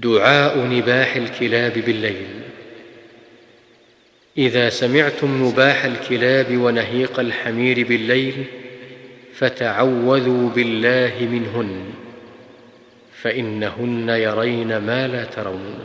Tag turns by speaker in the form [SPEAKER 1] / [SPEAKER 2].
[SPEAKER 1] دعاء نباح الكلاب بالليل. إذا سمعتم نباح الكلاب ونهيق الحمير بالليل فتعوذوا بالله منهن فإنهن يرين ما لا ترون.